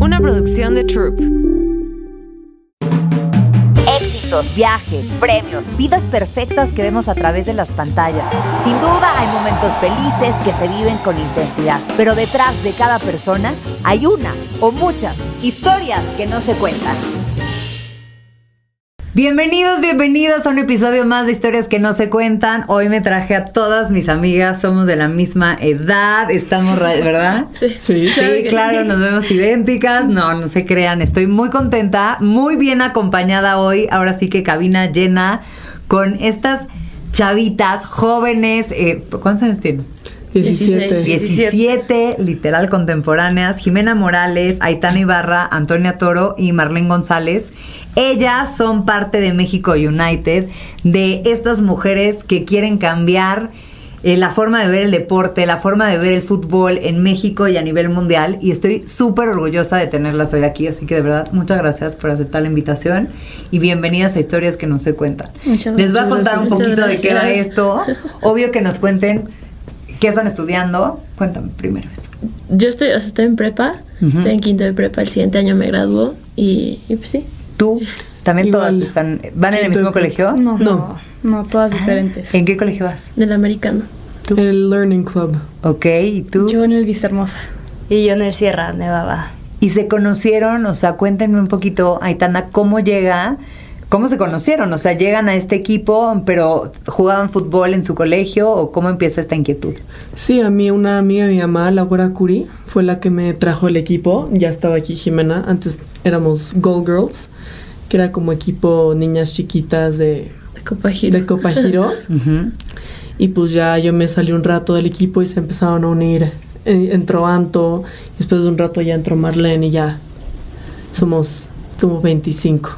una producción de Troop. Éxitos, viajes, premios, vidas perfectas que vemos a través de las pantallas. Sin duda hay momentos felices que se viven con intensidad, pero detrás de cada persona hay una o muchas historias que no se cuentan. Bienvenidos, bienvenidos a un episodio más de Historias que no se cuentan. Hoy me traje a todas mis amigas, somos de la misma edad, estamos, ¿verdad? Sí, Sí, claro, nos vemos idénticas. No, no se crean, estoy muy contenta, muy bien acompañada hoy. Ahora sí que cabina llena con estas chavitas jóvenes. Eh, ¿Cuántos años tienen? 17. 17, literal contemporáneas, Jimena Morales, Aitana Ibarra, Antonia Toro y Marlene González. Ellas son parte de México United, de estas mujeres que quieren cambiar eh, la forma de ver el deporte, la forma de ver el fútbol en México y a nivel mundial. Y estoy súper orgullosa de tenerlas hoy aquí, así que de verdad muchas gracias por aceptar la invitación y bienvenidas a Historias que no se cuentan. Muchas Les voy a gracias. contar un poquito de qué era esto. Obvio que nos cuenten qué están estudiando. Cuéntame primero eso. Yo estoy, o sea, estoy en prepa, estoy en quinto de prepa, el siguiente año me graduó y, y pues sí. ¿Tú? ¿También Igual. todas están, van en el mismo colegio? No, No. no, todas diferentes. ¿En qué colegio vas? Del americano. El Learning Club. Ok, ¿y tú? Yo en el Vistahermosa. Y yo en el Sierra Nevada. ¿Y se conocieron? O sea, cuéntenme un poquito, Aitana, ¿cómo llega? ¿Cómo se conocieron? O sea, llegan a este equipo, pero jugaban fútbol en su colegio o cómo empieza esta inquietud? Sí, a mí una amiga de mi mamá, Laura Curi, fue la que me trajo el equipo. Ya estaba aquí Jimena. Antes éramos Gold Girls, que era como equipo niñas chiquitas de, Copa Giro. de Copa Giro. Y pues ya yo me salí un rato del equipo y se empezaron a unir. Eh, Entró Anto, después de un rato ya entró Marlene y ya somos, somos 25.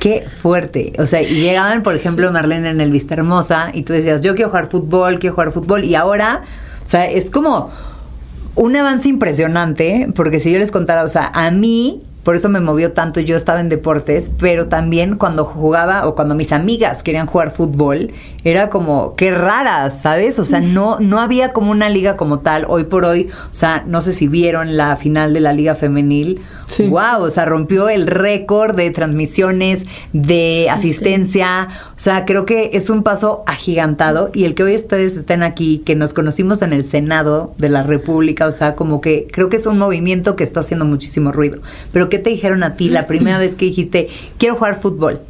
Qué fuerte. O sea, y llegaban, por ejemplo, Marlene en el Vista Hermosa y tú decías, yo quiero jugar fútbol, quiero jugar fútbol. Y ahora, o sea, es como un avance impresionante, porque si yo les contara, o sea, a mí, por eso me movió tanto, yo estaba en deportes, pero también cuando jugaba o cuando mis amigas querían jugar fútbol, era como, qué raras, ¿sabes? O sea, no, no había como una liga como tal. Hoy por hoy, o sea, no sé si vieron la final de la liga femenil. Sí. Wow, o sea, rompió el récord de transmisiones, de asistencia. O sea, creo que es un paso agigantado y el que hoy ustedes estén aquí, que nos conocimos en el Senado de la República, o sea, como que creo que es un movimiento que está haciendo muchísimo ruido. Pero ¿qué te dijeron a ti la primera vez que dijiste, quiero jugar fútbol?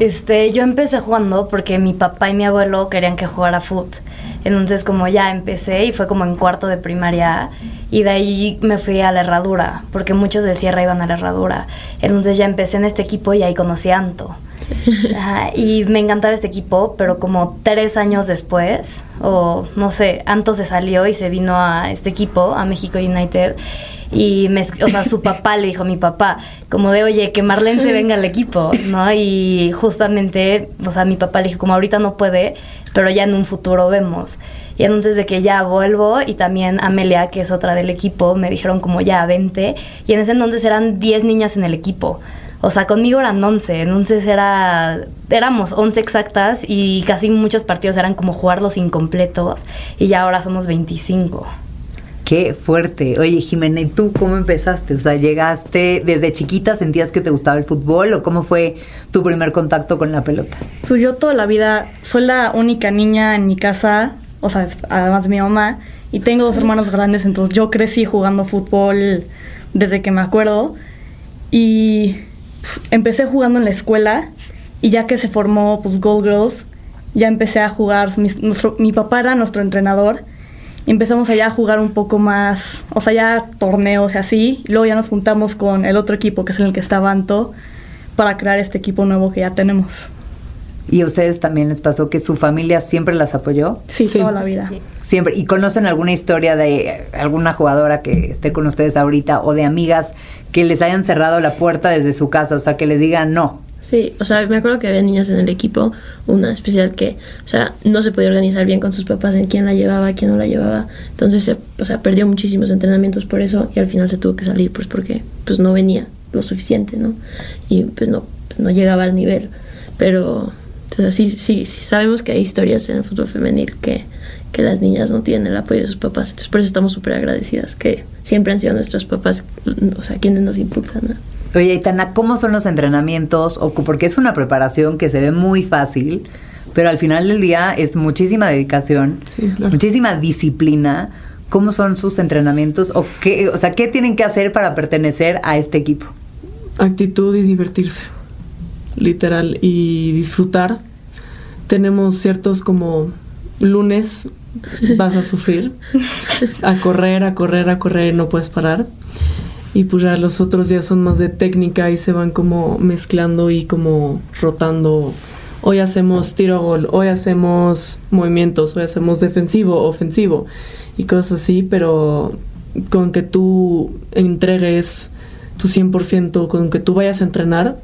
Este, yo empecé jugando porque mi papá y mi abuelo querían que jugara foot. Entonces como ya empecé y fue como en cuarto de primaria y de ahí me fui a la herradura, porque muchos de Sierra iban a la herradura. Entonces ya empecé en este equipo y ahí conocí a Anto. Ajá, y me encantaba este equipo, pero como tres años después, o no sé, Anto se salió y se vino a este equipo, a México United. Y, me, o sea, su papá le dijo a mi papá, como de, oye, que Marlene se venga al equipo, ¿no? Y justamente, o sea, mi papá le dijo, como ahorita no puede, pero ya en un futuro vemos. Y entonces de que ya vuelvo y también Amelia, que es otra del equipo, me dijeron como ya 20. Y en ese entonces eran 10 niñas en el equipo. O sea, conmigo eran 11, entonces era, éramos 11 exactas y casi muchos partidos eran como jugarlos incompletos y ya ahora somos 25. Qué fuerte. Oye, Jimena, ¿y tú cómo empezaste? O sea, ¿llegaste desde chiquita, sentías que te gustaba el fútbol o cómo fue tu primer contacto con la pelota? Pues yo toda la vida soy la única niña en mi casa, o sea, además de mi mamá, y tengo dos hermanos grandes, entonces yo crecí jugando fútbol desde que me acuerdo. Y empecé jugando en la escuela, y ya que se formó pues, Gold Girls, ya empecé a jugar. nuestro- mi papá era nuestro entrenador, empezamos allá a jugar un poco más, o sea, ya torneos y así. Luego ya nos juntamos con el otro equipo, que es en el que estaba Anto, para crear este equipo nuevo que ya tenemos. ¿Y a ustedes también les pasó que su familia siempre las apoyó? Sí, Sí. toda la vida. Siempre. ¿Y conocen alguna historia de alguna jugadora que esté con ustedes ahorita o de amigas que les hayan cerrado la puerta desde su casa? O sea, que les digan no. Sí, o sea, me acuerdo que había niñas en el equipo, una especial que, o sea, no se podía organizar bien con sus papás en quién la llevaba, quién no la llevaba. Entonces, se, o sea, perdió muchísimos entrenamientos por eso y al final se tuvo que salir, pues porque pues no venía lo suficiente, ¿no? Y pues no, pues, no llegaba al nivel. Pero, sea, sí, sí, sí sabemos que hay historias en el fútbol femenil que, que las niñas no tienen el apoyo de sus papás. Entonces por eso estamos súper agradecidas que siempre han sido nuestros papás, o sea, quienes nos impulsan. Oye, Itana, ¿cómo son los entrenamientos? Porque es una preparación que se ve muy fácil, pero al final del día es muchísima dedicación, Sí, claro. muchísima disciplina. ¿Cómo son sus entrenamientos? O, qué, o sea, ¿qué tienen que hacer para pertenecer a este equipo? actitud y divertirse, literal, y disfrutar. Tenemos ciertos como lunes vas a sufrir, a correr, a correr, a correr, no puedes parar. Y pues ya los otros días son más de técnica y se van como mezclando y como rotando. Hoy hacemos tiro a gol, hoy hacemos movimientos, hoy hacemos defensivo, ofensivo y cosas así, pero con que tú entregues tu 100%, con que tú vayas a entrenar,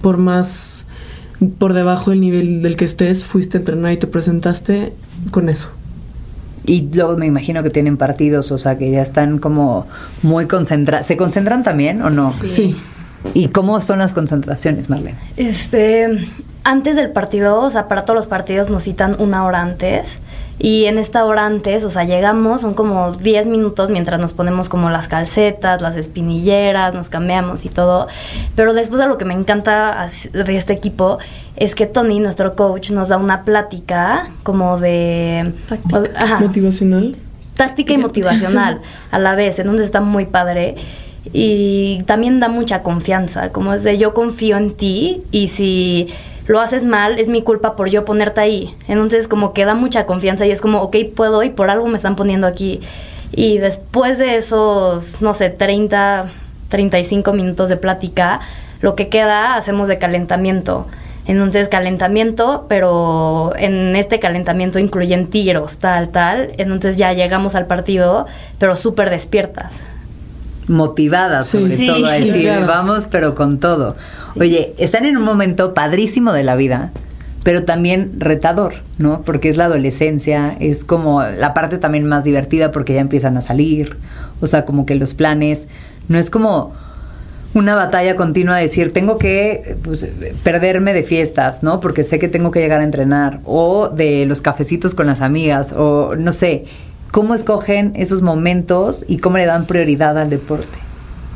por más por debajo del nivel del que estés, fuiste a entrenar y te presentaste con eso. Y luego me imagino que tienen partidos, o sea, que ya están como muy concentrados. ¿Se concentran también o no? Sí. ¿Y cómo son las concentraciones, Marlene? Este, antes del partido, o sea, para todos los partidos nos citan una hora antes. Y en esta hora antes, o sea, llegamos, son como 10 minutos mientras nos ponemos como las calcetas, las espinilleras, nos cambiamos y todo. Pero después de lo que me encanta as- de este equipo es que Tony, nuestro coach, nos da una plática como de... Táctica. Motivacional. táctica y motivacional a la vez, entonces está muy padre y también da mucha confianza, como es de yo confío en ti y si lo haces mal es mi culpa por yo ponerte ahí, entonces como que da mucha confianza y es como, ok, puedo y por algo me están poniendo aquí y después de esos, no sé, 30, 35 minutos de plática, lo que queda hacemos de calentamiento. Entonces, calentamiento, pero en este calentamiento incluyen tiros, tal, tal. Entonces ya llegamos al partido, pero súper despiertas. Motivadas Sí. sobre Sí. todo a decir, claro. vamos, pero con todo. Oye, están en un momento padrísimo de la vida, pero también retador, ¿no? Porque es la adolescencia, es como la parte también más divertida porque ya empiezan a salir, o sea, como que los planes, no es como una batalla continua de decir, tengo que pues, perderme de fiestas, ¿no? Porque sé que tengo que llegar a entrenar, o de los cafecitos con las amigas, o no sé, ¿cómo escogen esos momentos y cómo le dan prioridad al deporte?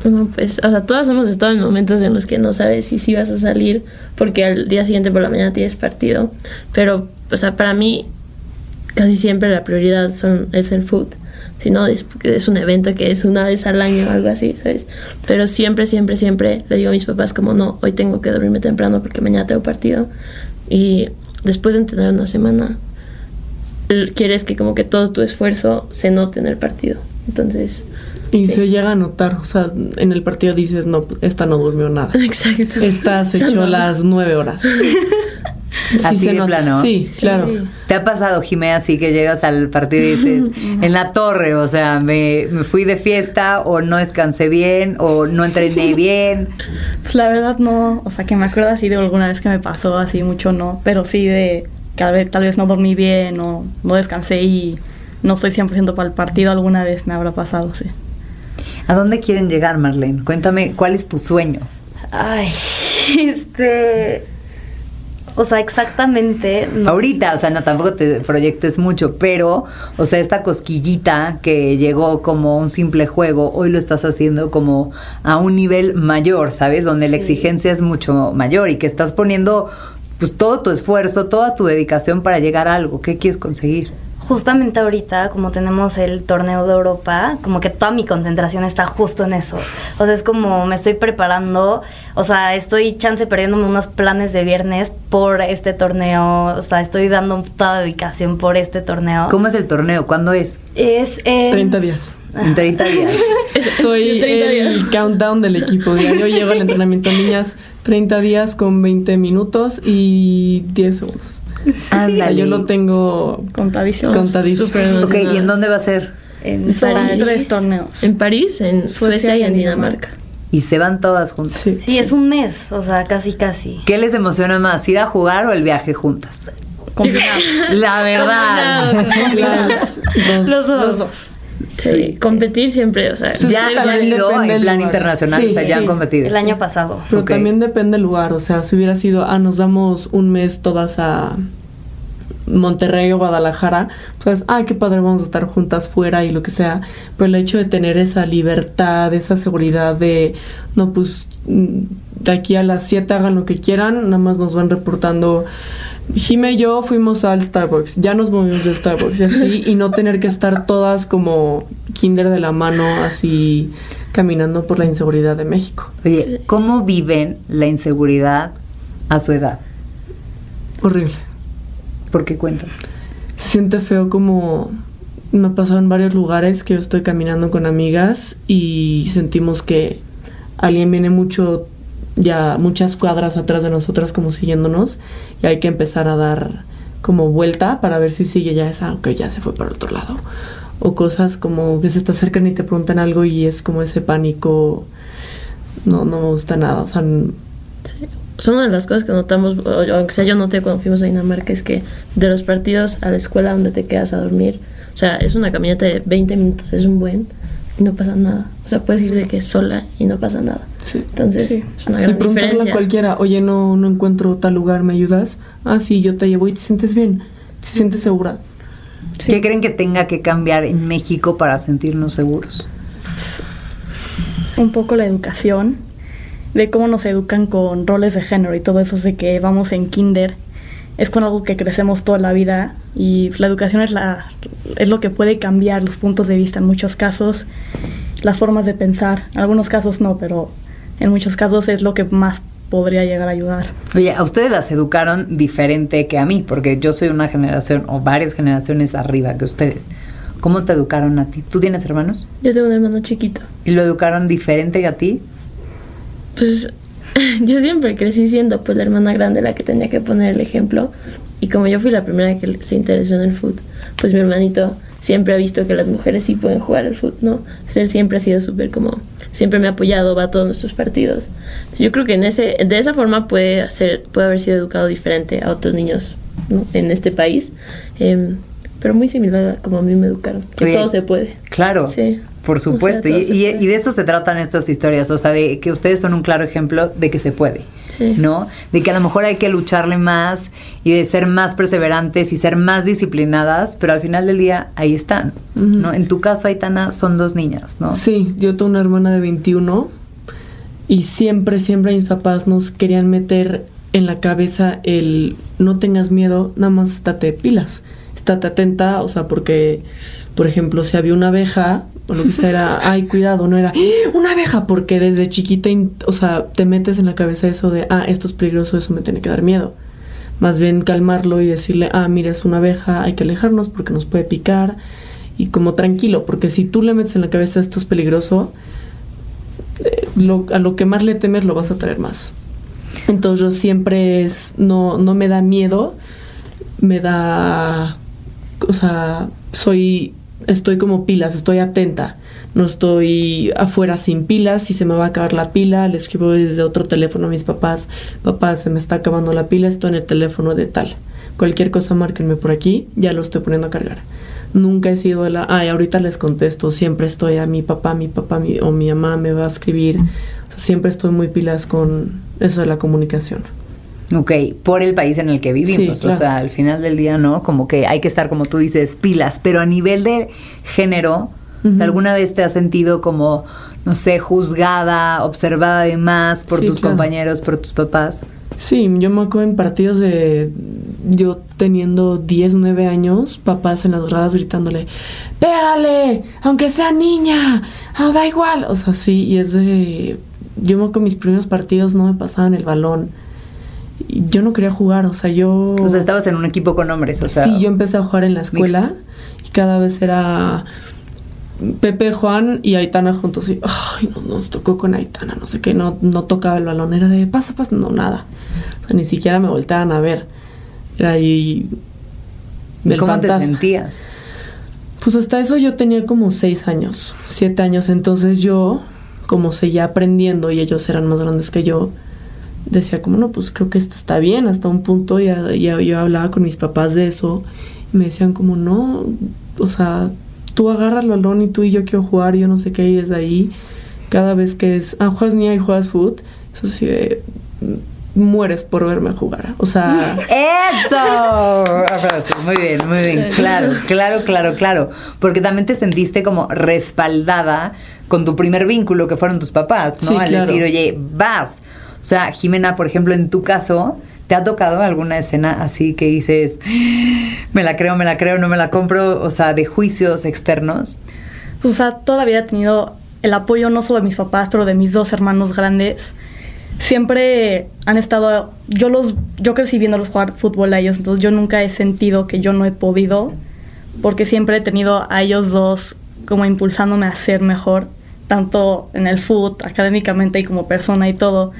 No, pues, o sea, todas hemos estado en momentos en los que no sabes si sí vas a salir porque al día siguiente por la mañana tienes partido. Pero, o sea, para mí casi siempre la prioridad son, es el food. Si no, es, es un evento que es una vez al año o algo así, ¿sabes? Pero siempre, siempre, siempre le digo a mis papás como, no, hoy tengo que dormirme temprano porque mañana tengo partido. Y después de entrenar una semana, quieres que como que todo tu esfuerzo se note en el partido. Entonces, Y Sí. se llega a notar, o sea, en el partido dices, no, esta no durmió nada. exacto. Esta se echó No. las nueve horas. Sí, Así se de nota. plano. Sí, claro. sí. ¿Te ha pasado, Jimé, así que llegas al partido y dices, en la torre, o sea, me, me fui de fiesta o no descansé bien o no entrené bien? Pues la verdad no, o sea, que me acuerdo así de alguna vez que me pasó así mucho no, pero sí de tal vez, tal vez no dormí bien o no descansé y no estoy 100% para el partido, alguna vez me habrá pasado, sí. ¿A dónde quieren llegar, Marlene? Cuéntame, ¿cuál es tu sueño? Ay, este... O sea, exactamente... no Ahorita, o sea, no tampoco te proyectes mucho, pero, o sea, esta cosquillita que llegó como un simple juego, hoy lo estás haciendo como a un nivel mayor, ¿sabes? Donde la exigencia es mucho mayor y que estás poniendo pues todo tu esfuerzo, toda tu dedicación para llegar a algo. ¿Qué quieres conseguir? Justamente ahorita, como tenemos el torneo de Europa, como que toda mi concentración está justo en eso. O sea, es como me estoy preparando, o sea, estoy chance perdiéndome unos planes de viernes por este torneo, o sea, estoy dando toda dedicación por este torneo. ¿Cómo es el torneo? ¿Cuándo es? Es en... 30 días. En 30 días. Soy 30 el días. countdown del equipo. Diario llego al entrenamiento niñas 30 días con 20 minutos y 10 segundos. Ándale. yo lo tengo Contadísimo. contadísimo. Súper Ok, ¿y en dónde va a ser? en Son París. tres torneos. En París, en Suecia y en Dinamarca. Y se van todas juntas. Sí. Sí, es un mes, o sea, casi, casi. ¿Qué les emociona más, ir a jugar o el viaje juntas? Combinado. La verdad. Las dos. Los dos. Los dos. Sí, Sí. competir siempre, o sea, Sí, ya sí, han también depende en plan lugar. internacional, Sí, o sea, ya han competido. El año pasado. Pero también depende del lugar. O sea, si hubiera sido, ah, nos damos un mes todas a, Monterrey o Guadalajara, pues, ay, qué padre, vamos a estar juntas fuera y lo que sea. Pero el hecho de tener esa libertad, esa seguridad de, no, pues, mm, de aquí a las 7 hagan lo que quieran, nada más nos van reportando. Jime y yo fuimos al Starbucks, ya nos movimos de Starbucks y así, y no tener que estar todas como kinder de la mano, así caminando por la inseguridad de México. Oye, Sí. ¿cómo viven la inseguridad a su edad? Horrible. ¿Por qué cuentan? Se siente feo como me ha pasado en varios lugares que yo estoy caminando con amigas y sentimos que alguien viene mucho ya muchas cuadras atrás de nosotras como siguiéndonos y hay que empezar a dar como vuelta para ver si sigue ya esa, ok, ya se fue para el otro lado. O cosas como que se te acercan y te preguntan algo y es como ese pánico. No, no me gusta nada. O sea, n- Son una de las cosas que notamos, aunque sea yo noté cuando fuimos a Dinamarca, es que de los partidos a la escuela donde te quedas a dormir, o sea, es una caminata de 20 minutos, es un buen, no pasa nada. O sea, puedes ir de que sola y no pasa nada. sí. Entonces, Sí. es una Y gran preguntarle a cualquiera, oye, no, no encuentro tal lugar, ¿me ayudas? Ah, sí, yo te llevo y te sientes bien, te sientes segura. ¿Qué creen que tenga que cambiar en México para sentirnos seguros? un poco la educación, de cómo nos educan con roles de género y todo eso, de que vamos en kinder, es con algo que crecemos toda la vida y la educación es, la, es lo que puede cambiar los puntos de vista en muchos casos, las formas de pensar, en algunos casos no, pero en muchos casos es lo que más podría llegar a ayudar. Oye, a ustedes las educaron diferente que a mí, porque yo soy una generación o varias generaciones arriba que ustedes. ¿Cómo te educaron a ti? ¿Tú tienes hermanos? Yo tengo un hermano chiquito. ¿Y lo educaron diferente que a ti? Pues yo siempre crecí siendo pues la hermana grande la que tenía que poner el ejemplo y como yo fui la primera que se interesó en el fútbol, pues mi hermanito siempre ha visto que las mujeres sí pueden jugar al fútbol, ¿no? Entonces, él siempre ha sido súper como, siempre me ha apoyado, va a todos nuestros partidos. Entonces, yo creo que en ese, de esa forma puede, hacer, puede haber sido educado diferente a otros niños ¿no? en este país, Em, pero muy similar a como a mí me educaron, que Oye, todo se puede. Claro, Sí. Por O sea, supuesto. y, de esto se tratan estas historias, o sea, de que ustedes son un claro ejemplo de que se puede, Sí. ¿no? De que a lo mejor hay que lucharle más y de ser más perseverantes y ser más disciplinadas, pero al final del día ahí están, ¿no? En tu caso, Aitana, son dos niñas, ¿no? Sí, yo tengo una hermana de 21 y siempre, siempre mis papás nos querían meter en la cabeza el no tengas miedo, nada más estate pilas, estate atenta, o sea, porque, por ejemplo, si había una abeja o lo que sea, era, ay, cuidado, no era, "¡Ah, una abeja, porque desde chiquita, o sea, te metes en la cabeza eso de, ah, esto es peligroso, eso me tiene que dar miedo. Más bien calmarlo y decirle, ah, mira, es una abeja, hay que alejarnos porque nos puede picar. Y como tranquilo, porque si tú le metes en la cabeza esto es peligroso, eh, a lo que más le temes lo vas a traer más. Entonces yo siempre es, no, no me da miedo, me da, o sea, soy, estoy como pilas, estoy atenta. No estoy afuera sin pilas, si se me va a acabar la pila, le escribo desde otro teléfono a mis papás, papá, se me está acabando la pila, estoy en el teléfono de tal. Cualquier cosa márquenme por aquí, ya lo estoy poniendo a cargar. Nunca he sido la, ay, ahorita les contesto, siempre estoy a mi papá, mi papá mi- o mi mamá me va a escribir. Siempre estoy muy pilas con eso de la comunicación. Ok, por el país en el que vivimos. Sí, claro. O sea, al final del día, ¿no? Como que hay que estar, como tú dices, pilas. Pero a nivel de género, o Ujú. sea, ¿alguna vez te has sentido como, no sé, juzgada, observada de más por Sí, tus claro. compañeros, por tus papás? Sí, yo me acuerdo en partidos de yo teniendo 10, 9 años, papás en las gradas gritándole, pégale, aunque sea niña, ah, da igual. O sea, sí, y es de... Yo me acuerdo mis primeros partidos no me pasaban el balón. Yo no quería jugar, o sea, yo... O sea, estabas en un equipo con hombres, o sea. sí, yo empecé a jugar en la escuela y cada vez era Pepe, Juan y Aitana juntos. Y, ay, no, nos tocó con Aitana, no sé qué, no, no tocaba el balón, era de pasa, pasa, no, nada. O sea, ni siquiera me volteaban a ver. Era ahí. ¿Y ¿Cómo fantasma. te sentías? Pues hasta eso yo tenía como seis años, siete años. Entonces yo, como seguía aprendiendo y ellos eran más grandes que yo, decía como, no, pues creo que esto está bien hasta un punto. Y yo hablaba con mis papás de eso y me decían como, no, o sea, tú agarras el balón y tú y yo quiero jugar, yo no sé qué, y desde ahí, cada vez que es, ah, juegas niña y juegas foot, es así de, mueres por verme jugar. O sea, ¡Eso! Aplausos. Muy bien, muy bien. Claro, claro, claro, claro. Porque también te sentiste como respaldada con tu primer vínculo que fueron tus papás, ¿no? Sí, Al claro. decir, oye, vas. O sea, Jimena, por ejemplo, en tu caso, ¿te ha tocado alguna escena así que dices, me la creo, me la creo, no me la compro? O sea, de juicios externos. O sea, todavía he tenido el apoyo no solo de mis papás, pero de mis dos hermanos grandes. Siempre han estado, yo los, yo crecí viéndolos jugar fútbol a ellos, entonces yo nunca he sentido que yo no he podido, porque siempre he tenido a ellos dos como impulsándome a ser mejor, tanto en el fútbol, académicamente y como persona y todo.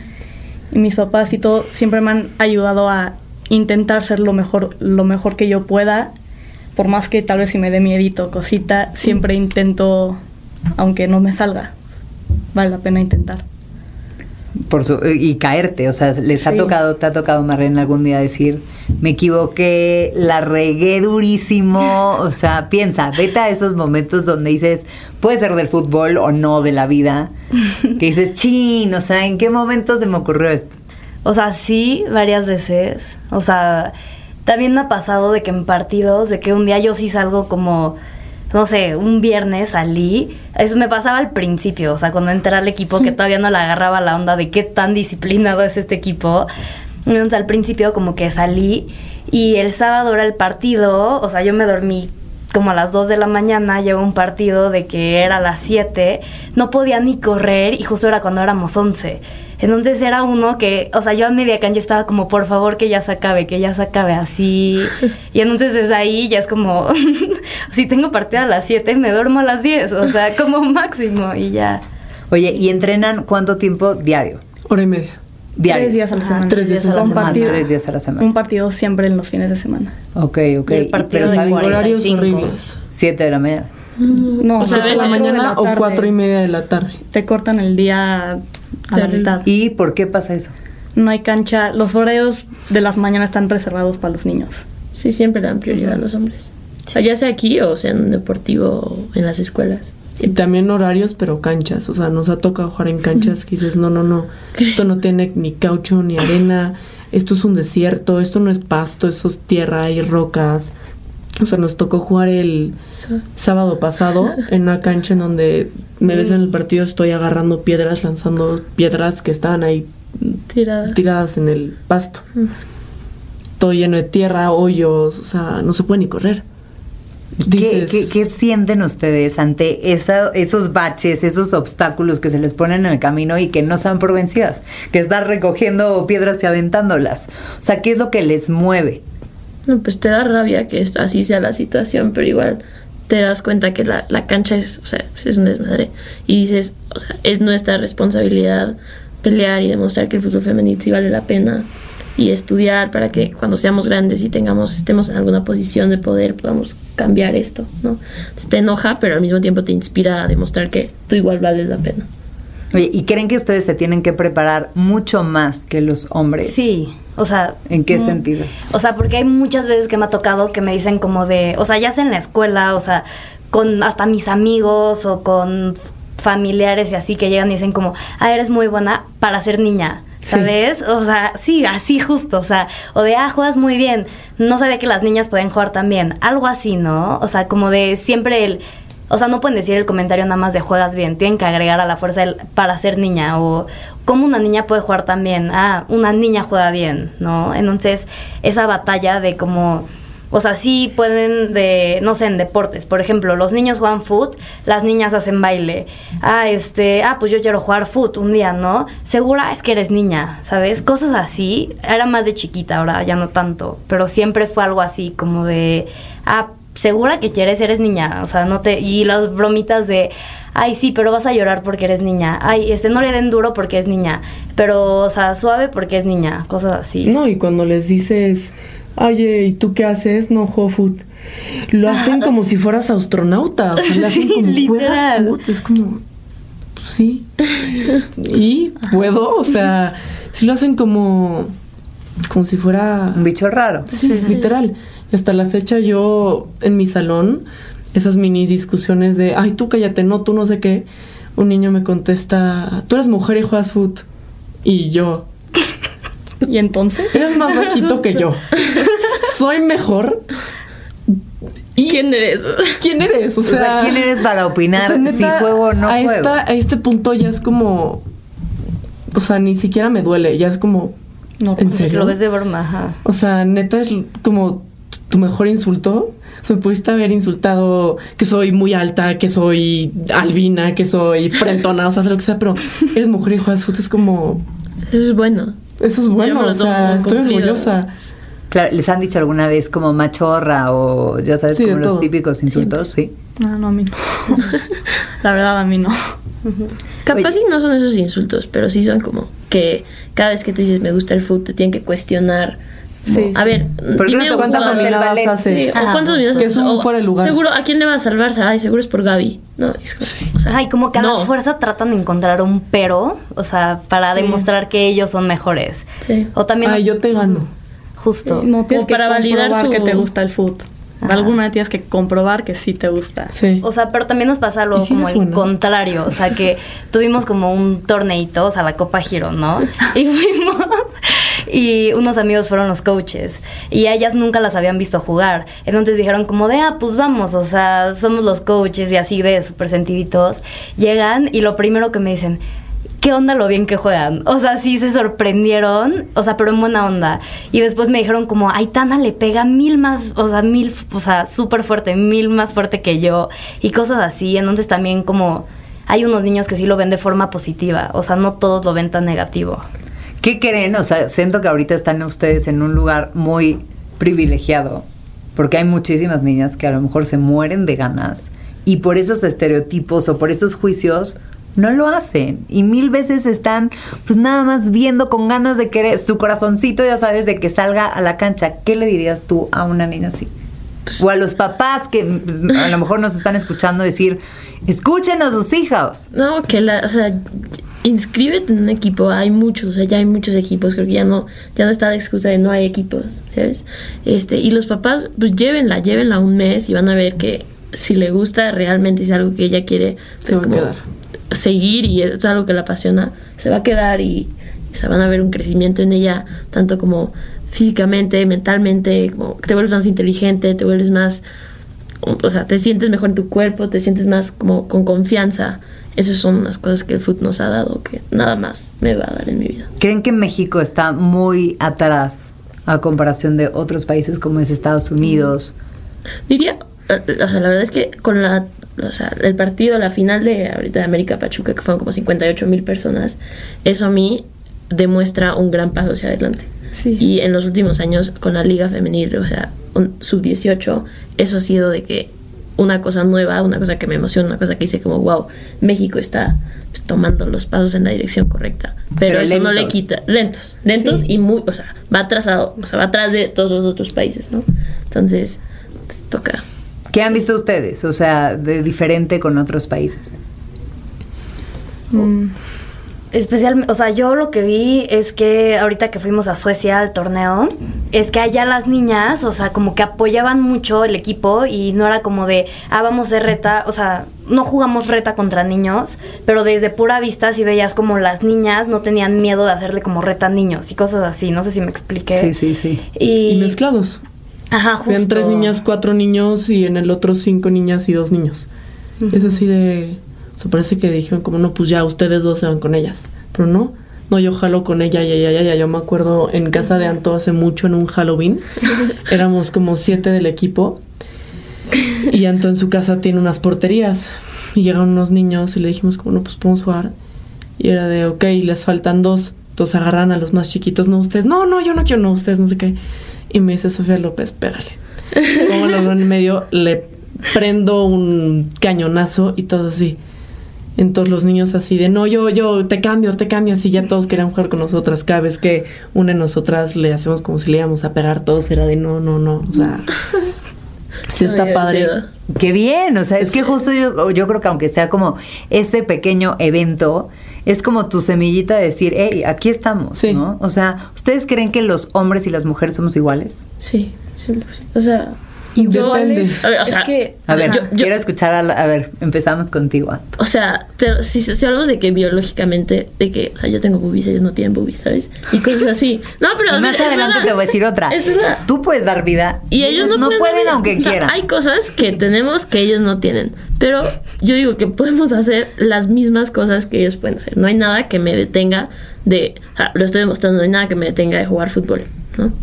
Y mis papás y todo siempre me han ayudado a intentar ser lo mejor, lo mejor que yo pueda, por más que tal vez si me dé miedito, cosita, siempre intento, aunque no me salga, vale la pena intentar. Por su, y caerte, o sea, les ha Sí. tocado, te ha tocado, Marlene, algún día decir, me equivoqué, la regué durísimo, o sea, piensa, vete a esos momentos donde dices, puede ser del fútbol o no de la vida, que dices, chin, o sea, ¿en qué momento se me ocurrió esto? O sea, sí, varias veces. O sea, también me ha pasado de que en partidos, de que un día yo sí salgo como, no sé, un viernes salí. Eso me pasaba al principio, o sea, cuando entré al equipo que todavía no le agarraba la onda de qué tan disciplinado es este equipo. Entonces al principio como que salí y el sábado era el partido, o sea, yo me dormí como a las 2 de la mañana, llegó un partido de que era a las 7, no podía ni correr y justo era cuando éramos 11. Entonces era uno que, o sea, yo a media cancha estaba como, por favor, que ya se acabe, que ya se acabe así. Y entonces desde ahí ya es como, si tengo partida a las 7, me duermo a las 10, o sea, como máximo y ya. Oye, ¿y entrenan cuánto tiempo diario? hora y media. Diario. Tres días a la Ajá, semana. tres días a la Un semana. partido- Tres días a la semana. Un partido siempre en los fines de semana. Ok, ok. Y el Y- partido pero de ¿saben? 40. Horarios 45. horribles. Siete de la mañana. No, O sea, ¿Siete de la mañana o cuatro y media de la tarde? Te cortan el día a la mitad. ¿Y por qué pasa eso? No hay cancha. Los horarios de las mañanas están reservados para los niños. Sí, siempre dan prioridad a los hombres. O sea, ya sea aquí o sea en un deportivo o en las escuelas. Y también horarios, pero canchas. O sea, nos ha tocado jugar en canchas que dices, no, no, no. Esto no tiene ni caucho ni arena. Esto es un desierto. Esto no es pasto. Esto es tierra y rocas. O sea, nos tocó jugar el sábado pasado en una cancha en donde me ves en el partido, estoy agarrando piedras, lanzando piedras que estaban ahí Tirada. tiradas en el pasto. Mm. Todo lleno de tierra, hoyos, o sea, no se puede ni correr. ¿Qué, Dices, qué- qué sienten ustedes ante esa- esos baches, esos obstáculos que se les ponen en el camino y que no se dan por vencidas? Que están recogiendo piedras y aventándolas. O sea, ¿qué es lo que les mueve? No, pues te da rabia que esto, así sea la situación, pero igual te das cuenta que la, la cancha es, o sea, pues es un desmadre. Y dices, o sea, es nuestra responsabilidad pelear y demostrar que el fútbol femenino sí vale la pena. Y estudiar para que cuando seamos grandes y tengamos, estemos en alguna posición de poder, podamos cambiar esto, ¿no? Entonces te enoja, pero al mismo tiempo te inspira a demostrar que tú igual vales la pena. Oye, ¿y creen que ustedes se tienen que preparar mucho más que los hombres? Sí, o sea... ¿En qué mm, sentido? O sea, porque hay muchas veces que me ha tocado que me dicen como de, o sea, ya sea en la escuela, o sea, con hasta mis amigos o con familiares y así que llegan y dicen como, ah, eres muy buena para ser niña. Sí. ¿Sabes? O sea, sí, así justo, o sea, o de, ah, juegas muy bien, no sabía que las niñas pueden jugar también, algo así, ¿no? O sea, como de siempre el, o sea, no pueden decir el comentario nada más de juegas bien, tienen que agregar a la fuerza para ser niña o cómo una niña puede jugar también, ah, una niña juega bien, ¿no? Entonces, esa batalla de como, o sea, sí pueden de, no sé, en deportes, por ejemplo, los niños juegan foot, las niñas hacen baile, ah, este, ah, pues yo quiero jugar foot un día, ¿no? Segura es que eres niña, ¿sabes? Cosas así, era más de chiquita, ahora ya no tanto, pero siempre fue algo así como de, ah, segura que quieres, eres niña, o sea, no te, y las bromitas de, ay, sí, pero vas a llorar porque eres niña, ay, este, no le den duro porque es niña, pero, o sea, suave porque es niña, cosas así. No, y cuando les dices, oye, ¿y tú qué haces? No foot. Lo hacen como si fueras astronauta. O sea, le hacen como, ¿juegas literal. Es como, pues sí. ¿Y puedo? O sea, sí lo hacen como, como si fuera... Un bicho raro. Sí, literal. Y hasta la fecha yo en mi salón, esas mini discusiones de, ay, tú cállate, no, tú no sé qué. Un niño me contesta, tú eres mujer y juegas foot. Y yo, Y entonces, Eres más bajito que yo. Soy mejor. ¿Y ¿Quién eres? quién eres? O O sea, sea, ¿quién eres para opinar o sea, neta, si juego o no a, juego? esta- a este punto ya es como. O sea, ni siquiera me duele. Ya es como. No. ¿En serio? Lo ves de broma, ajá. O sea, neta es como tu mejor insulto. O sea, me pudiste haber insultado que soy muy alta, que soy albina, que soy frentona, o sea, de lo que sea, pero eres mujer y juegas fútbol. Es como. Eso es bueno. Eso es bueno, o sea, estoy cumplido. orgullosa. Claro, ¿les han dicho alguna vez como machorra o ya sabes, Sí, como los todo. típicos insultos? Sí. Ah, no, a mí no. La verdad, a mí no. Capaz y no son esos insultos, pero sí son como que cada vez que tú dices me gusta el fútbol te tienen que cuestionar. como, Sí, a sí. ver, ¿Por dime no hacer dominadas haces? Sí, o cuántos minutos Que es un fuera de lugar. Seguro, ¿a quién le va a salvarse? Ay, seguro es por Gaby. No, es como- o sea, Ay, como que a no. la fuerza tratan de encontrar un pero, o sea, para Sí. demostrar que ellos son mejores. Sí. O también... Ay, yo te gano. Justo. No tienes que para validar su- que te gusta el fútbol. De Ajá. alguna manera tienes que comprobar que sí te gusta. Sí. O sea, pero también nos pasa algo ¿Y si como el buena? contrario. O sea, que tuvimos como un torneito, o sea, la Copa Giro, ¿no? Y fuimos. Y unos amigos fueron los coaches. Y a ellas nunca las habían visto jugar. Entonces dijeron como de, ah, pues vamos, o sea, somos los coaches y así de súper sentiditos. Llegan y lo primero que me dicen, ¿qué onda lo bien que juegan? O sea, sí se sorprendieron, o sea, pero en buena onda. Y después me dijeron como, Aitana le pega mil más, o sea, mil, o sea, súper fuerte, mil más fuerte que yo. Y cosas así. Entonces también como hay unos niños que sí lo ven de forma positiva. O sea, no todos lo ven tan negativo. ¿Qué creen? O sea, siento que ahorita están ustedes en un lugar muy privilegiado, porque hay muchísimas niñas que a lo mejor se mueren de ganas y por esos estereotipos o por esos juicios no lo hacen y mil veces están pues nada más viendo con ganas de querer su corazoncito ya sabes de que salga a la cancha ¿qué le dirías tú a una niña así? o a los papás que mm, a lo mejor nos están escuchando decir escuchen a sus hijos No, que la, o sea, inscríbete en un equipo, hay muchos, o sea, ya hay muchos equipos, creo que ya no, ya no está la excusa de no hay equipos, ¿sabes? Este, y los papás, pues llévenla, llévenla un mes y van a ver que si le gusta realmente es algo que ella quiere, pues como quedar. Seguir y es algo que la apasiona, se va a quedar y, o sea, van a ver un crecimiento en ella, tanto como físicamente, mentalmente, como te vuelves más inteligente, te vuelves más o sea, te sientes mejor en tu cuerpo, te sientes más como con confianza. Esas son las cosas que el fútbol nos ha dado, que nada más me va a dar en mi vida. ¿Creen que México está muy atrás a comparación de otros países como es Estados Unidos? Diría, eh, o sea, la verdad es que con la, o sea, el partido, la final de ahorita de América Pachuca, que fueron como 58 mil personas, eso a mí demuestra un gran paso hacia adelante. Sí. Y en los últimos años con la liga femenil, o sea, sub-18, eso ha sido de que una cosa nueva, una cosa que me emociona, una cosa que dice como, wow, México está pues, tomando los pasos en la dirección correcta. Pero, Pero eso no le lentos. quita, lentos, lentos Sí. y muy, o sea, va atrasado, o sea, va atrás de todos los otros países, ¿no? Entonces, pues, toca. ¿Qué han visto ustedes? O sea, de diferente con otros países. Mm, Especialmente, o sea, yo lo que vi es que ahorita que fuimos a Suecia al torneo, es que allá las niñas, o sea, como que apoyaban mucho el equipo y no era como de, ah, vamos a hacer reta, o sea, no jugamos reta contra niños, pero desde pura vista si veías como las niñas no tenían miedo de hacerle como reta a niños y cosas así, no sé si me expliqué. Sí, sí, sí. Y, Y mezclados. Ajá, justo. Habían tres niñas, cuatro niños y en el otro cinco niñas y dos niños. Es así de... O sea, parece que dijeron como, no, pues ya ustedes dos se van con ellas. Pero no, no, yo jalo con ella, ya, ya, ya, ya. Yo me acuerdo en casa de Anto hace mucho en un Halloween. Éramos como siete del equipo. Y Anto en su casa tiene unas porterías. Y llegaron unos niños y le dijimos como, no, pues podemos jugar. Y era de, ok, les faltan dos. Entonces agarran a los más chiquitos, no ustedes. No, no, yo no quiero, no ustedes, no sé qué. Y me dice Sofía López, pégale. Como lo veo en medio, le prendo un cañonazo y todo así. Entonces los niños así de, no, yo, yo, te cambio, te cambio. Así ya todos querían jugar con nosotras. Cada vez que una de nosotras le hacemos como si le íbamos a pegar, todos era de, no, no, no. O sea, sí Muy está padre. divertido. Qué bien, o sea, es que justo yo, yo creo que aunque sea como ese pequeño evento, es como tu semillita de decir, hey, aquí estamos, Sí. ¿no? O sea, ¿ustedes creen que los hombres y las mujeres somos iguales? Sí, 100%. O sea, Yo- Depende. A ver, o sea, es que A ver, Yo- yo- quiero escuchar a, la- a ver, empezamos contigo. Anto. O sea, pero si, si hablamos de que biológicamente, de que, o sea, yo tengo boobies, ellos no tienen boobies, ¿sabes? Y cosas así. No, pero. Más adelante verdad. te voy a decir otra. Es verdad. Tú puedes dar vida Y ellos no, pueden, vida. aunque O sea, quieran. Hay cosas que tenemos que ellos no tienen. Pero yo digo que podemos hacer las mismas cosas que ellos pueden hacer. No hay nada que me detenga de. O sea, lo estoy demostrando, no hay nada que me detenga de jugar fútbol. ¿no?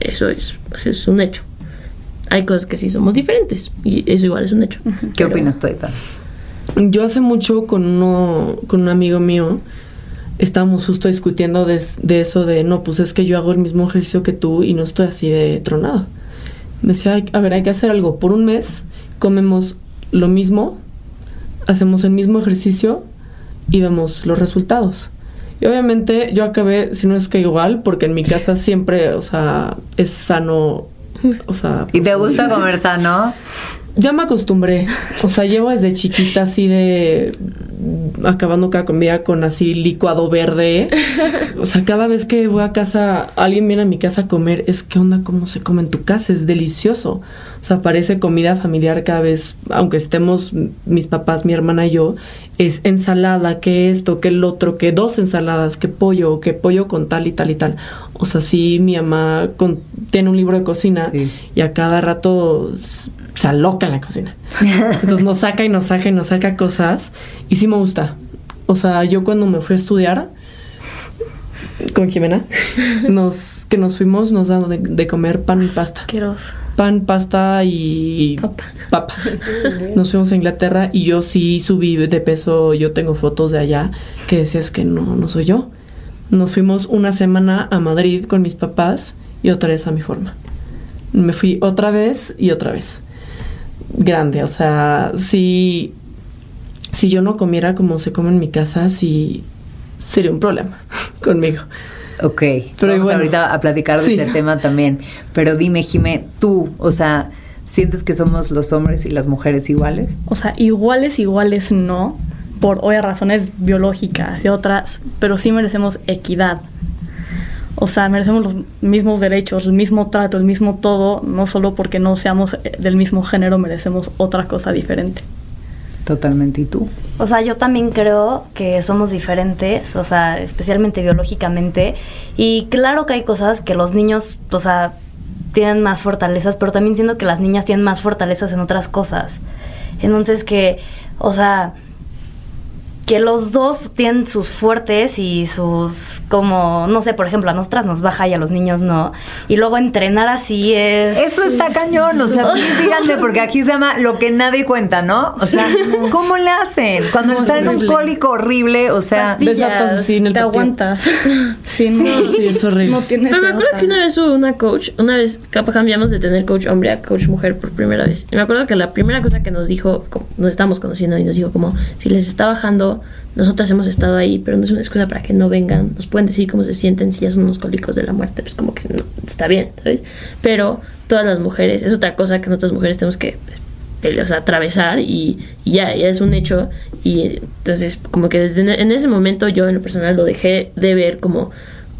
Eso es, eso es un hecho. Hay cosas que sí somos diferentes. Y eso igual es un hecho. ¿Qué Pero- opinas tú, Aitan? Yo hace mucho con, uno, con un amigo mío estábamos justo discutiendo de, de eso de, no, pues es que yo hago el mismo ejercicio que tú y no estoy así de tronado. Me decía, "Ay, a ver, hay que hacer algo. Por un mes comemos lo mismo, hacemos el mismo ejercicio y vemos los resultados. Y obviamente yo acabé, si no es que igual, porque en mi casa siempre, o sea, es sano, o sea... ¿Y te gusta comer sano? Ya me acostumbré. O sea, llevo desde chiquita así de acabando cada comida con así licuado verde. O sea, cada vez que voy a casa, alguien viene a mi casa a comer, es que onda cómo se come en tu casa, es delicioso. O sea, parece comida familiar cada vez, aunque estemos mis papás, mi hermana y yo, es ensalada, que esto, que el otro, que dos ensaladas, que pollo, que pollo con tal y tal y tal. O sea, sí, mi mamá con- tiene un libro de cocina Sí. y a cada rato se aloca en la cocina. Entonces nos saca y nos saca y nos saca cosas y sí me gusta. O sea, yo cuando me fui a estudiar con Jimena, nos, que nos fuimos, nos dan de, de comer pan y pasta. asqueroso. Pan, pasta y Papa. papa. Nos fuimos a Inglaterra y yo sí subí de peso. Yo tengo fotos de allá que decías que no, no soy yo. Nos fuimos una semana a Madrid con mis papás y otra vez a mi forma. Me fui otra vez y otra vez. Grande, o sea, si, si yo no comiera como se come en mi casa, sí sería un problema conmigo. Ok, Pero vamos bueno. ahorita a platicar de Sí. ese tema también. Pero dime, Jimé, tú, o sea, ¿sientes que somos los hombres y las mujeres iguales? O sea, iguales, iguales no, por obvias razones biológicas y otras, pero sí merecemos equidad. O sea, merecemos los mismos derechos, el mismo trato, el mismo todo, no solo porque no seamos eh, del mismo género, merecemos otra cosa diferente. Totalmente, ¿y tú? O sea, yo también creo que somos diferentes, o sea, especialmente biológicamente. Y claro que hay cosas que los niños, o sea, tienen más fortalezas, pero también siento que las niñas tienen más fortalezas en otras cosas. Entonces que, o sea, que los dos tienen sus fuertes y sus, como, no sé, por ejemplo, a nosotras nos baja y a los niños no. Y luego entrenar así es... Eso está cañón, o sea, díganme, porque aquí se llama lo que nadie cuenta, ¿no? O sea, ¿cómo le hacen? Cuando No, están en un cólico horrible, o sea, Pastillas. Desatas así en el Te aguantas. sí, no, Sí, es horrible. no tienes Pero me acuerdo otra. que una vez hubo una coach, una vez cambiamos de tener coach hombre a coach mujer por primera vez. Y me acuerdo que la primera cosa que nos dijo, como nos estábamos conociendo y nos dijo como, si les está bajando, nosotras hemos estado ahí, pero no es una excusa para que no vengan. Nos pueden decir cómo se sienten si ya son unos cólicos de la muerte, pues como que no, está bien, ¿sabes? Pero todas las mujeres, es otra cosa que nosotras mujeres tenemos que pues, pele- o sea, atravesar y, y ya, ya es un hecho. Y entonces, como que desde en ese momento yo en lo personal lo dejé de ver como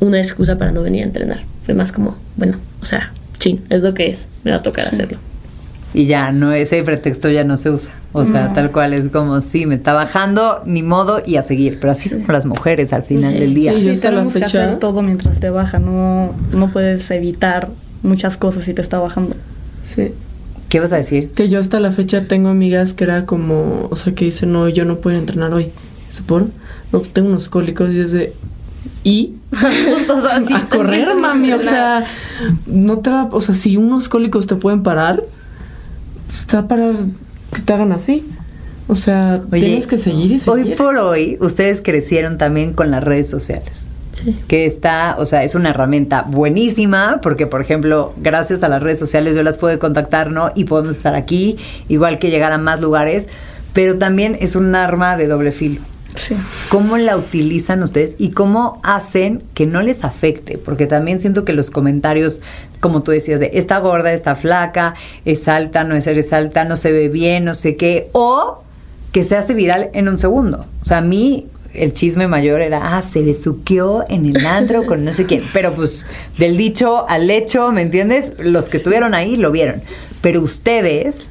una excusa para no venir a entrenar. Fue más como, bueno, o sea, chin, es lo que es, me va a tocar hacerlo. Y ya, no, ese pretexto ya no se usa. O sea, No. tal cual es como, sí, me está bajando, ni modo, y a seguir. Pero así somos las mujeres al final Sí, del día. sí, Sí, yo hasta la tenemos que fecha- hacer todo mientras te baja, no, no puedes evitar muchas cosas si te está bajando. Sí. ¿Qué vas a decir? Que yo hasta la fecha tengo amigas que era como, o sea, que dicen, no, yo no puedo entrenar hoy. ¿Se por? No, tengo unos cólicos y es de... ¿Y? Justo, o sea, a correr, mami. O sea, no te va... O sea, si unos cólicos te pueden parar, te va a parar que te hagan así. O sea, Oye, tienes que seguir y seguir. Hoy por hoy, ustedes crecieron también con las redes sociales. Sí. que está, o sea, es una herramienta buenísima porque, por ejemplo, gracias a las redes sociales yo las puedo contactar, ¿no? Y podemos estar aquí, igual que llegar a más lugares, pero también es un arma de doble filo. Sí. ¿Cómo la utilizan ustedes y cómo hacen que no les afecte? Porque también siento que los comentarios, como tú decías, de está gorda, está flaca, es alta, no es eres alta, no se ve bien, no sé qué, o que se hace viral en un segundo. O sea, a mí el chisme mayor era, ah, se besuqueó en el antro con no sé quién. Pero pues del dicho al hecho, ¿me entiendes? Los que estuvieron ahí lo vieron. Pero ustedes,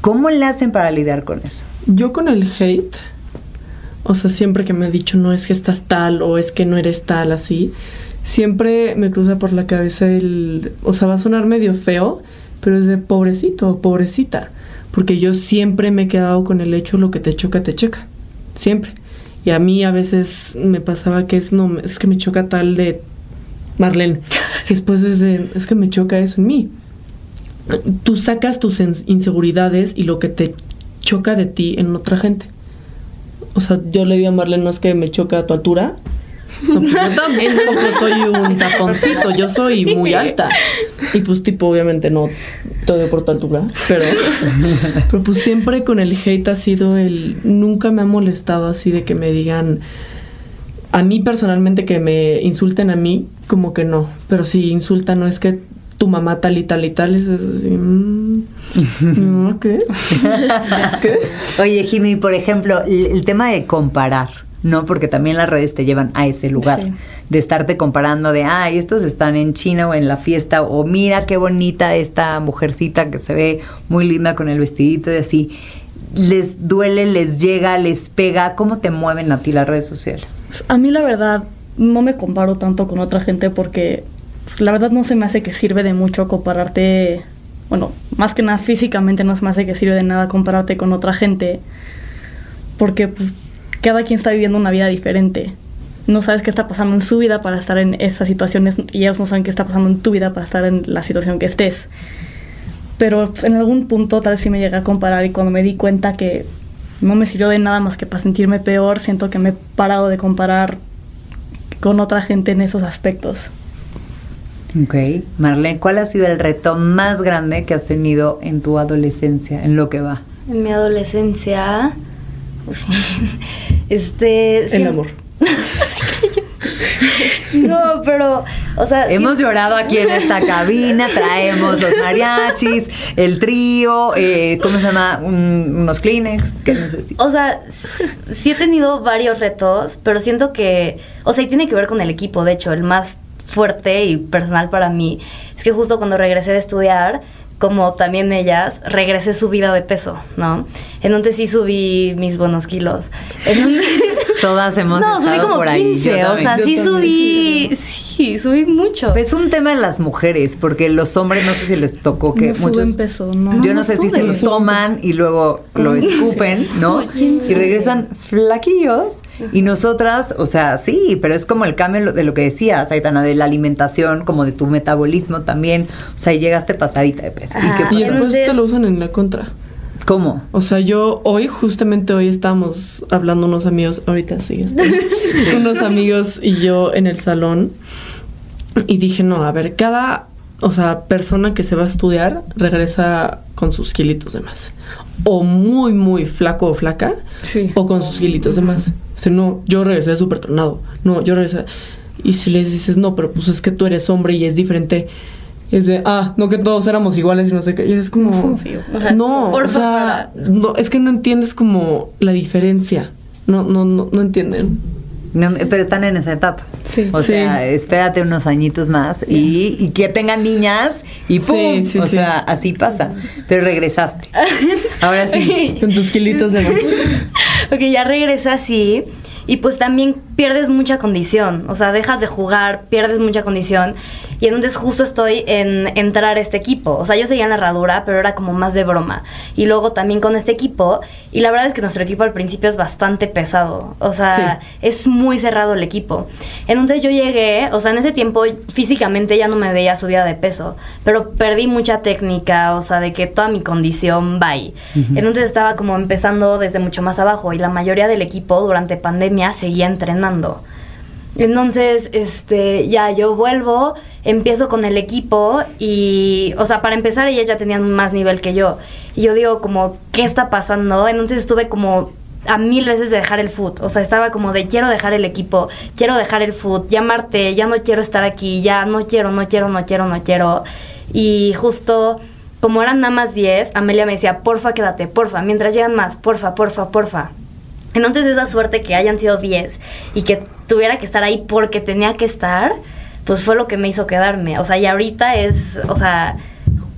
¿cómo le hacen para lidiar con eso? Yo con el hate, o sea, siempre que me ha dicho no es que estás tal o es que no eres tal así, siempre me cruza por la cabeza el, o sea, va a sonar medio feo, pero es de pobrecito o pobrecita, porque yo siempre me he quedado con el hecho lo que te choca, te choca, siempre. Y a mí a veces me pasaba que es, no, es que me choca tal de Marlene. Después es de, es que me choca eso en mí. Tú sacas tus ins- inseguridades y lo que te choca de ti en otra gente. O sea, yo le digo a Marlene, no es que me choca tu altura. No, pues yo soy un taponcito, yo soy muy alta. Y pues tipo, obviamente no te odio por tu altura, pero, pero pues siempre con el hate ha sido el, nunca me ha molestado así de que me digan, a mí personalmente que me insulten a mí, como que no, pero si insultan no es que tu mamá tal y tal y tal, es así, mm, ¿mi mamá qué? ¿Qué? Oye, Jimmy, por ejemplo, el, tema de comparar, ¿no? Porque también las redes te llevan a ese lugar. Sí. De estarte comparando de, ay, estos están en China o en la fiesta, o mira qué bonita esta mujercita que se ve muy linda con el vestidito y así. ¿Les duele, les llega, les pega? ¿Cómo te mueven a ti las redes sociales? A mí la verdad no me comparo tanto con otra gente porque pues, la verdad no se me hace que sirve de mucho compararte, bueno, más que nada físicamente no se me hace que sirve de nada compararte con otra gente porque pues cada quien está viviendo una vida diferente. No sabes qué está pasando en su vida para estar en esas situaciones y ellos no saben qué está pasando en tu vida para estar en la situación que estés. Pero pues, en algún punto tal vez sí me llegué a comparar y cuando me di cuenta que no me sirvió de nada más que para sentirme peor, siento que me he parado de comparar con otra gente en esos aspectos. Ok. Marlene, ¿cuál ha sido el reto más grande que has tenido en tu adolescencia, en lo que va? En mi adolescencia. este. El amor. No, pero. O sea. Hemos llorado aquí en esta cabina, traemos los mariachis, el trío, eh, ¿cómo se llama? Un- unos Kleenex, ¿qué necesitas? O sea, sí he tenido varios retos, pero siento que, o sea, y tiene que ver con el equipo, de hecho, el más fuerte y personal para mí es que justo cuando regresé de estudiar, como también ellas, regresé subida de peso, ¿no? Entonces sí subí mis buenos kilos. Entonces, Todas hemos no, subí como por ahí. 15, yo o sea, Yo sí también, subí, sí, subí mucho. Es un tema en las mujeres, porque los hombres no sé si les tocó que no suben muchos... peso, ¿no? Yo No, sé si se lo toman y luego lo escupen, ¿no? Y regresan flaquillos. Y nosotras, o sea, sí, pero es como el cambio de lo que decías, Aitana, de la alimentación, como de tu metabolismo también. O sea, y llegaste pasadita de peso. ¿Y qué Ajá. pasó? Y después Entonces- te lo usan en la contra. ¿Cómo? O sea, yo hoy, justamente hoy estábamos hablando unos amigos, ahorita sí, estoy- unos amigos y yo en el salón y dije, no, a ver, cada, o sea, persona que se va a estudiar regresa con sus kilitos de más. O muy, muy flaco o flaca, Sí. o con sus kilitos de más. O sea, no, yo regresé súper tronado. No, yo regresé. Y si les dices, no, pero pues es que tú eres hombre y es diferente. Es de, ah, no que todos éramos iguales y no sé qué. Y es como, no, Por o sea, no, es que no entiendes como la diferencia. No, no, no, no entienden. No, pero están en esa etapa. Sí. O Sí. sea, espérate unos añitos más y, y que tengan niñas y ¡pum! Sí, sí, o sí. sea, así pasa. Pero regresaste. Ahora sí. Con tus kilitos de. Porque ya regresa así y pues también pierdes mucha condición, o sea, dejas de jugar, pierdes mucha condición. Y entonces justo estoy en entrar a este equipo, o sea, yo seguía en la herradura, pero era como más de broma. Y luego también con este equipo y la verdad es que nuestro equipo al principio es bastante pesado, o sea, es muy cerrado el equipo. Entonces yo llegué, o sea, en ese tiempo físicamente ya no me veía subida de peso, pero perdí mucha técnica, o sea, de que toda mi condición, bye. Entonces estaba como empezando desde mucho más abajo y la mayoría del equipo durante pandemia seguía entrenando. Entonces, este, ya yo vuelvo, empiezo con el equipo y, o sea, para empezar ellas ya tenían más nivel que yo. Y yo digo como, ¿qué está pasando? Entonces estuve como a mil veces de dejar el foot. O sea, estaba como de quiero dejar el equipo, quiero dejar el foot, llamarte, ya no quiero estar aquí, ya no quiero, no quiero, no quiero, no quiero. Y justo como eran nada más 10, Amelia me decía, porfa, quédate, porfa, mientras llegan más, porfa, porfa, porfa. Entonces esa suerte que hayan sido 10 y que tuviera que estar ahí porque tenía que estar, pues fue lo que me hizo quedarme. O sea, y ahorita es, o sea,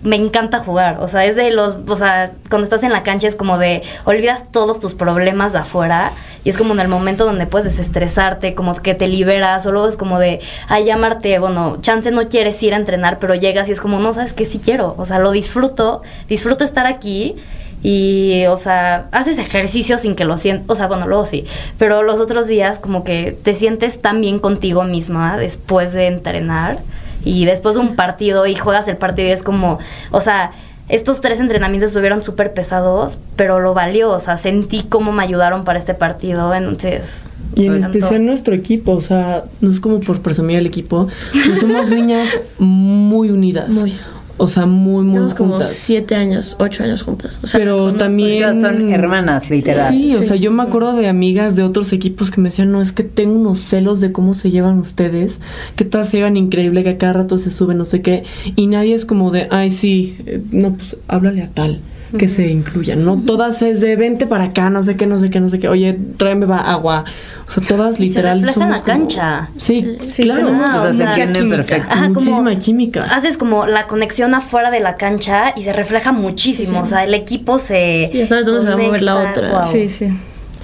me encanta jugar. O sea, es de los, o sea, cuando estás en la cancha es como de, olvidas todos tus problemas de afuera. Y es como en el momento donde puedes desestresarte, como que te liberas, o luego es como de, ay, llamarte, bueno, chance no quieres ir a entrenar, pero llegas y es como, no, sabes que sí quiero, o sea, lo disfruto, disfruto estar aquí y, o sea, haces ejercicio sin que lo sientas, o sea, bueno, luego sí, pero los otros días como que te sientes tan bien contigo misma después de entrenar y después de un partido y juegas el partido y es como, o sea, estos tres entrenamientos estuvieron súper pesados, pero lo valió, o sea, sentí cómo me ayudaron para este partido, entonces... Y en especial nuestro equipo, o sea, no es como por presumir el equipo, pero somos niñas muy unidas. Muy. O sea, muy, muy Llevamos como juntas. siete años, ocho años juntas. O sea, Pero también- son hermanas, literal. Sí, o sea, yo me acuerdo de amigas de otros equipos que me decían, no, es que tengo unos celos de cómo se llevan ustedes, que todas se llevan increíble, que a cada rato se suben, no sé qué, y nadie es como de, ay, sí, eh, no, pues háblale a tal, que se incluyan, ¿no? Todas es de, vente para acá, no sé qué, no sé qué, no sé qué, oye, tráeme va- agua, o sea, todas Y se literal somos la como- cancha. Sí, Sí, claro. tenemos, O sea, se entienden perfecto. Ajá, como- muchísima química. Haces como la conexión afuera de la cancha y se refleja muchísimo. O sea, el equipo se. Ya sabes dónde se va a mover la otra. Sí, sí.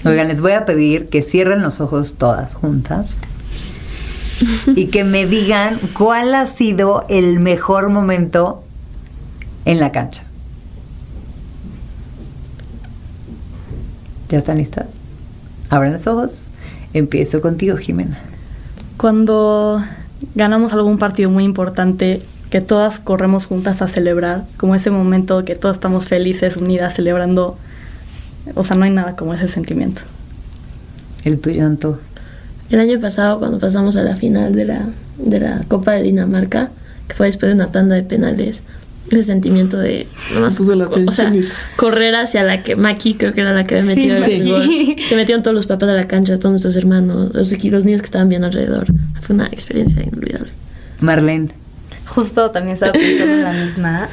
Oigan, les voy a pedir que cierren los ojos todas juntas y que me digan cuál ha sido el mejor momento en la cancha. ¿Ya están listas? Abran los ojos. Empiezo contigo, Jimena. Cuando ganamos algún partido muy importante, que todas corremos juntas a celebrar, como ese momento que todas estamos felices, unidas, celebrando. O sea, no hay nada como ese sentimiento. El tuyo, Anto. El año pasado, cuando pasamos a la final de la, de la Copa de Dinamarca, que fue después de una tanda de penales, ese sentimiento de nomás puso la co- o sea, tensión. correr hacia la que Maki creo que era la que había metido Sí. el Sí. Se metieron todos los papás de la cancha, todos nuestros hermanos, los, niños que estaban bien alrededor. Fue una experiencia inolvidable. Marlene. Justo también estaba pensando en la misma.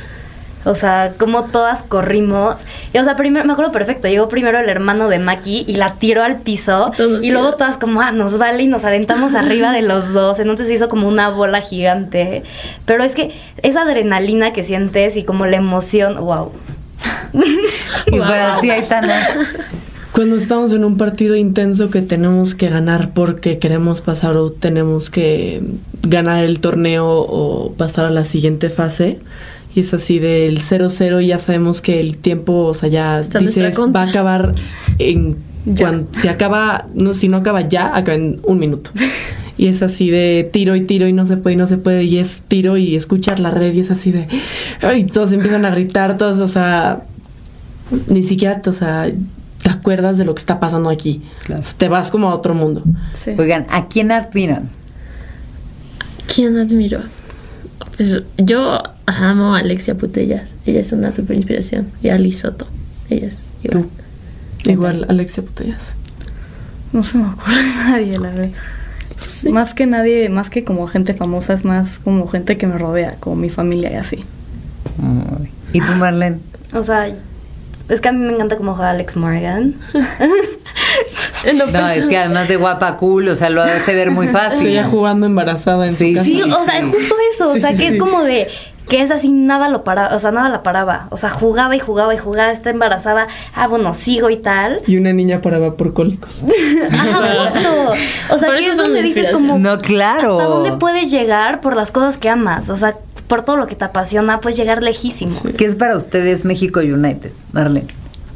O sea, como todas corrimos. Y, o sea, primero, me acuerdo perfecto. Llegó primero el hermano de Maki y la tiró al piso. Todos Y luego todas como, ah, nos vale y nos aventamos arriba de los dos. Entonces se hizo como una bola gigante. Pero es que esa adrenalina que sientes y como la emoción, wow. Y para ti, Aitana. Cuando estamos en un partido intenso que tenemos que ganar porque queremos pasar o tenemos que ganar el torneo o pasar a la siguiente fase. Y es así del 0-0 y ya sabemos que el tiempo, o sea, ya Está dices, va a acabar en... Cuando, si acaba, no, si no acaba ya, acaba en un minuto. Y es así de tiro y tiro y no se puede y no se puede. Y es tiro y escuchar la red y es así de... Ay, todos empiezan a gritar, todos, o sea... Ni siquiera, o sea, te acuerdas de lo que está pasando aquí. Claro. O sea, te vas como a otro mundo. Sí. Oigan, ¿a quién admiran? ¿Quién admiro? Pues yo amo a Alexia Putellas. Ella es una super inspiración. Y a Liz Soto. Ella es igual. Igual, Alexia Putellas. No se me ocurre nadie, la verdad. Más que nadie, más que como gente famosa, es más como gente que me rodea, como mi familia y así. Ay. ¿Y tú, Marlene? O sea, es que a mí me encanta cómo juega Alex Morgan. No, es que además de guapa, cool, o sea, lo hace ver muy fácil. Seguía jugando embarazada en Sí, su casa. Sí, o sea, justo eso, o Sí, sea, sí, que sí. es como de que es así, nada lo paraba, o sea, nada la paraba, o sea, jugaba y jugaba y jugaba, está embarazada, ah, bueno, sigo y tal. Y una niña paraba por cólicos. Ajá, justo. O sea, Por que eso es donde dices como No, claro. hasta dónde puedes llegar por las cosas que amas, o sea, por todo lo que te apasiona, puedes llegar lejísimo. ¿Qué es para ustedes México United, Marlene?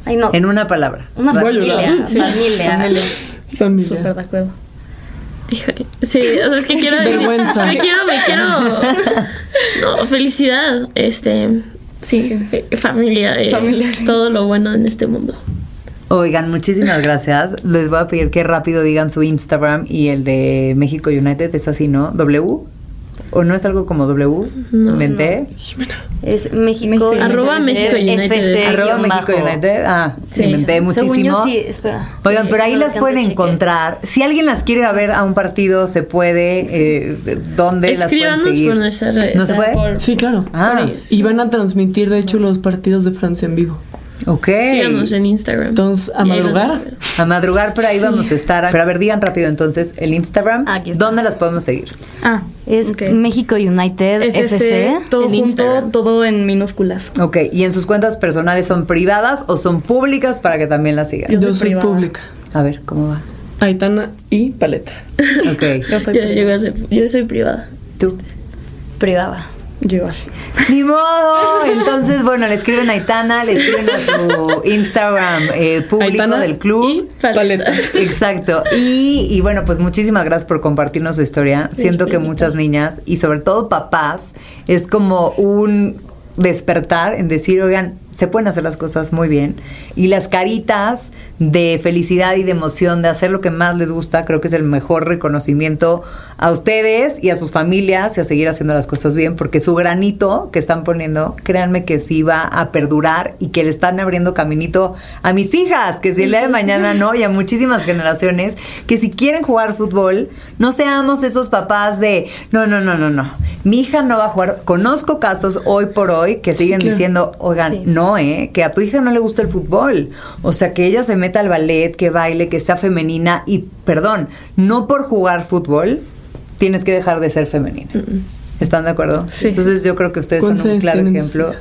Ay, no. En una palabra. Una familia. Sí. familia. Familia. Familia. Súper de acuerdo. Híjole. Sí, o sea, es que quiero decir. Vergüenza. Me quiero, me quiero. No, felicidad. Este. Sí, familia de Familia, sí. todo lo bueno en este mundo. Oigan, muchísimas gracias. Les voy a pedir que rápido digan su Instagram y el de México United. Es así, ¿no? ¿W? ¿O no es algo como W? No, ¿Inventé? Es México. México Arroba México United. Arroba México. United. Ah, Sí. inventé Según muchísimo. yo, sí, espera. Oigan, Sí, pero ahí no las pueden encontrar. Si alguien las quiere ver a un partido, se puede. Eh, ¿Dónde las pueden seguir? por nuestra red. ¿No o se puede? por- Sí, claro. Ah, por- Y van a transmitir, de hecho, los partidos de Francia en vivo. Ok. Síganos en Instagram. Entonces, a madrugar. a madrugar, pero ahí vamos a estar. Pero a ver, digan rápido entonces el Instagram. Aquí está. ¿Dónde las podemos seguir? Ah, Es. México United FC, FC. todo en junto, Instagram. todo en minúsculas. Ok, ¿y en sus cuentas personales son privadas o son públicas para que también las sigan? Yo Yo soy privada. pública. A ver, ¿cómo va? Aitana y Paleta. Ok, Yo soy, Yo, yo voy a ser- yo soy privada. tú. Privada. Yo igual. ¡Ni modo! Entonces, bueno, le escriben a Aitana, le escriben a su Instagram eh, público Aitana del club. Y paleta. Exacto. Y, y bueno, pues muchísimas gracias por compartirnos su historia. Siento que muchas niñas y sobre todo papás es como un despertar en decir, oigan, se pueden hacer las cosas muy bien. Y las caritas de felicidad y de emoción de hacer lo que más les gusta, creo que es el mejor reconocimiento a ustedes y a sus familias y a seguir haciendo las cosas bien, porque su granito que están poniendo, créanme que sí va a perdurar y que le están abriendo caminito a mis hijas, que si el día de mañana no, y a muchísimas generaciones, que si quieren jugar fútbol, no seamos esos papás de, no, no, no, no, no, mi hija no va a jugar. Conozco casos hoy por hoy que siguen claro. diciendo, oigan, Sí. no, ¿eh? Que a tu hija no le gusta el fútbol. O sea, que ella se meta al ballet, que baile, que sea femenina y, perdón, no por jugar fútbol tienes que dejar de ser femenina. ¿Están de acuerdo? Sí. Entonces yo creo que ustedes son ¿Cuántos un claro ejemplo.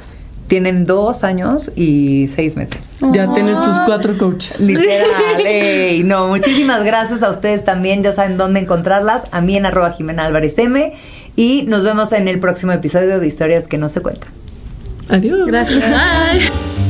Tienen dos años y seis meses. Ya tienes tus cuatro coaches. Literal, ey, no, muchísimas gracias a ustedes también, ya saben dónde encontrarlas, a mí en arroba Jimena Álvarez M y nos vemos en el próximo episodio de Historias que no se cuentan. Adiós. Gracias. Bye.